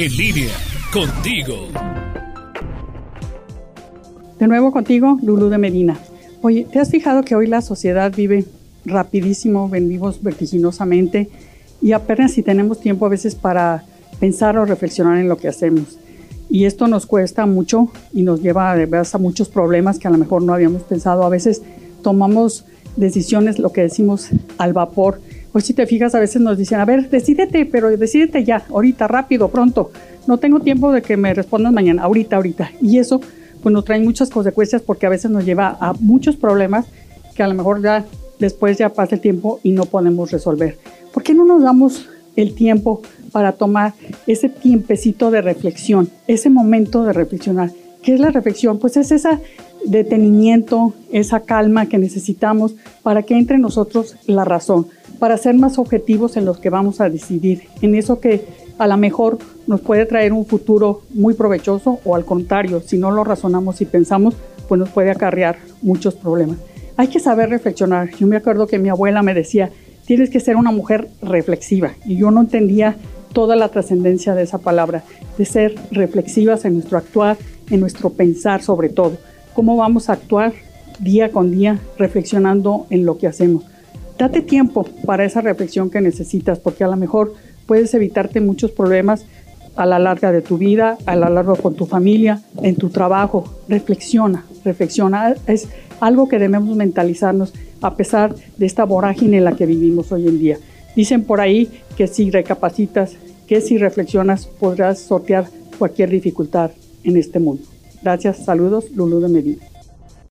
En línea, contigo. De nuevo contigo, Lulu de Medina. Oye, ¿te has fijado que hoy la sociedad vive rapidísimo, vivimos vertiginosamente y apenas si tenemos tiempo a veces para pensar o reflexionar en lo que hacemos? Y esto nos cuesta mucho y nos lleva a muchos problemas que a lo mejor no habíamos pensado. A veces tomamos decisiones, lo que decimos, al vapor. Hoy si te fijas, a veces nos dicen, a ver, decídete, pero decídete ya, ahorita, rápido, pronto. No tengo tiempo de que me respondas mañana, ahorita, ahorita. Y eso pues nos trae muchas consecuencias porque a veces nos lleva a muchos problemas que a lo mejor ya después ya pasa el tiempo y no podemos resolver. ¿Por qué no nos damos el tiempo para tomar ese tiempecito de reflexión, ese momento de reflexionar? ¿Qué es la reflexión? Pues es ese detenimiento, esa calma que necesitamos para que entre en nosotros la razón, para ser más objetivos en los que vamos a decidir, en eso que a lo mejor nos puede traer un futuro muy provechoso o al contrario, si no lo razonamos y pensamos, pues nos puede acarrear muchos problemas. Hay que saber reflexionar. Yo me acuerdo que mi abuela me decía, tienes que ser una mujer reflexiva y yo no entendía toda la trascendencia de esa palabra, de ser reflexivas en nuestro actuar, en nuestro pensar sobre todo. ¿Cómo vamos a actuar día con día reflexionando en lo que hacemos? Date tiempo para esa reflexión que necesitas, porque a lo mejor puedes evitarte muchos problemas a la larga de tu vida, a la larga con tu familia, en tu trabajo. Reflexiona, reflexiona. Es algo que debemos mentalizarnos a pesar de esta vorágine en la que vivimos hoy en día. Dicen por ahí que si recapacitas, que si reflexionas, podrás sortear cualquier dificultad en este mundo. Gracias, saludos, Lulu de Medina.